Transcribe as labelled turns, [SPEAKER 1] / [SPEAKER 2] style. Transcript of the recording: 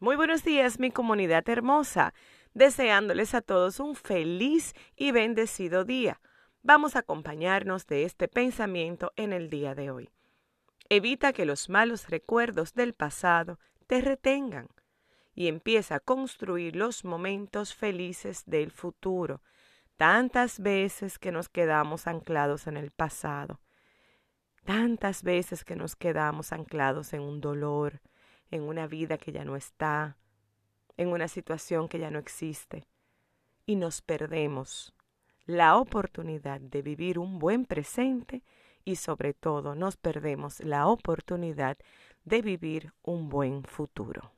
[SPEAKER 1] Muy buenos días, mi comunidad hermosa, deseándoles a todos un feliz y bendecido día. Vamos a acompañarnos de este pensamiento en el día de hoy. Evita que los malos recuerdos del pasado te retengan y empieza a construir los momentos felices del futuro. Tantas veces que nos quedamos anclados en el pasado, tantas veces que nos quedamos anclados en un dolor, en una vida que ya no está, en una situación que ya no existe, y nos perdemos la oportunidad de vivir un buen presente y sobre todo nos perdemos la oportunidad de vivir un buen futuro.